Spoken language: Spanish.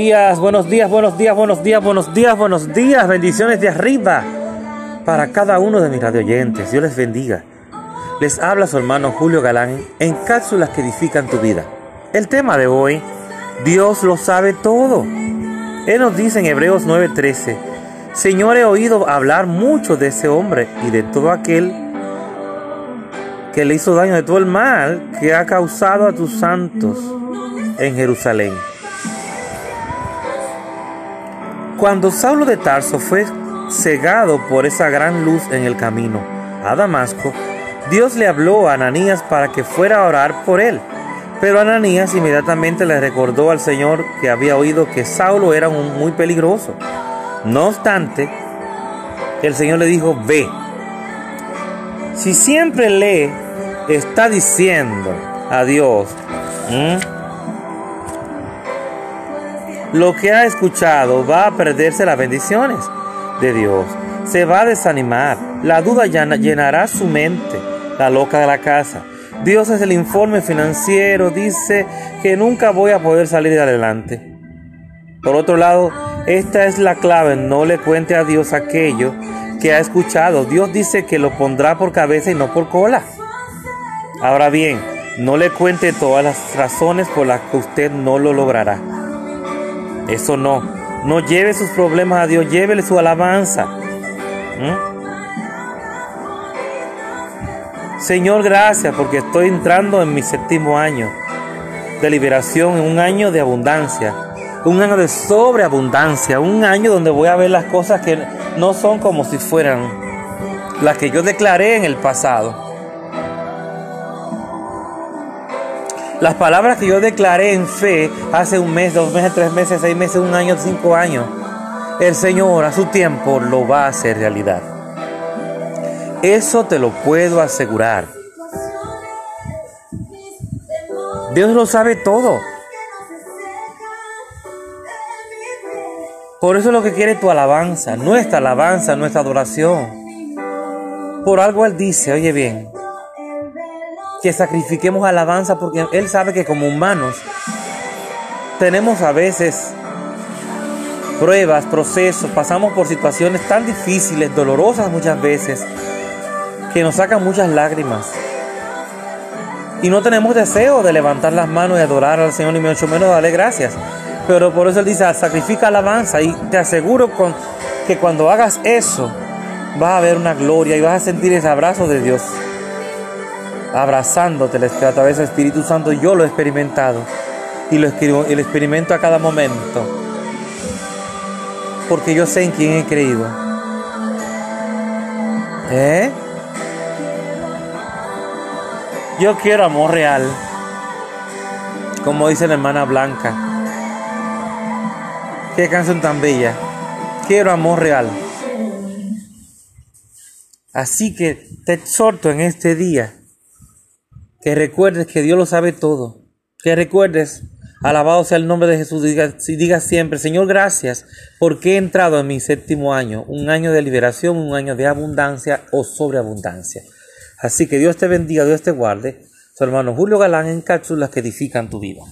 buenos días, buenos días, buenos días, buenos días, buenos días, bendiciones de arriba para cada uno de mis radioyentes. Dios les bendiga. Les habla su hermano Julio Galán en cápsulas que edifican tu vida. El tema de hoy, Dios lo sabe todo. Él nos dice en Hebreos 9:13, Señor, he oído hablar mucho de ese hombre y de todo aquel que le hizo daño, de todo el mal que ha causado a tus santos en Jerusalén. Cuando Saulo de Tarso fue cegado por esa gran luz en el camino a Damasco, Dios le habló a Ananías para que fuera a orar por él. Pero Ananías inmediatamente le recordó al Señor que había oído que Saulo era un muy peligroso. No obstante, el Señor le dijo, ve. Si siempre le está diciendo a Dios, lo que ha escuchado va a perderse las bendiciones de Dios. Se va a desanimar. La duda llenará su mente, la loca de la casa. Dios es el informe financiero, dice que nunca voy a poder salir adelante. Por otro lado, esta es la clave, no le cuente a Dios aquello que ha escuchado. Dios dice que lo pondrá por cabeza y no por cola. Ahora bien, no le cuente todas las razones por las que usted no lo logrará. Eso no. No lleve sus problemas a Dios, llévele su alabanza. ¿Mm? Señor, gracias porque estoy entrando en mi séptimo año de liberación, en un año de abundancia, un año de sobreabundancia, un año donde voy a ver las cosas que no son como si fueran las que yo declaré en el pasado. Las palabras que yo declaré en fe hace un mes, dos meses, tres meses, seis meses, un año, cinco años, el Señor a su tiempo lo va a hacer realidad. Eso te lo puedo asegurar. Dios lo sabe todo. Por eso es lo que quiere tu alabanza, nuestra alabanza, nuestra adoración. Por algo Él dice, oye bien, que sacrifiquemos alabanza porque Él sabe que como humanos tenemos a veces pruebas, procesos, pasamos por situaciones tan difíciles, dolorosas muchas veces, que nos sacan muchas lágrimas. Y no tenemos deseo de levantar las manos y adorar al Señor, ni mucho menos darle gracias. Pero por eso Él dice, sacrifica alabanza y te aseguro con, que cuando hagas eso, vas a ver una gloria y vas a sentir ese abrazo de Dios abrazándote a través del Espíritu Santo. Yo lo he experimentado y lo, y lo experimento a cada momento. Porque yo sé en quién he creído. ¿Eh? Yo quiero amor real. Como dice la hermana Blanca. Qué canción tan bella. Quiero amor real. Así que te exhorto en este día que recuerdes que Dios lo sabe todo. Que recuerdes, alabado sea el nombre de Jesús, diga, diga siempre, Señor, gracias porque he entrado en mi séptimo año, un año de liberación, un año de abundancia o sobreabundancia. Así que Dios te bendiga, Dios te guarde. Su hermano Julio Galán en cápsulas que edifican tu vida.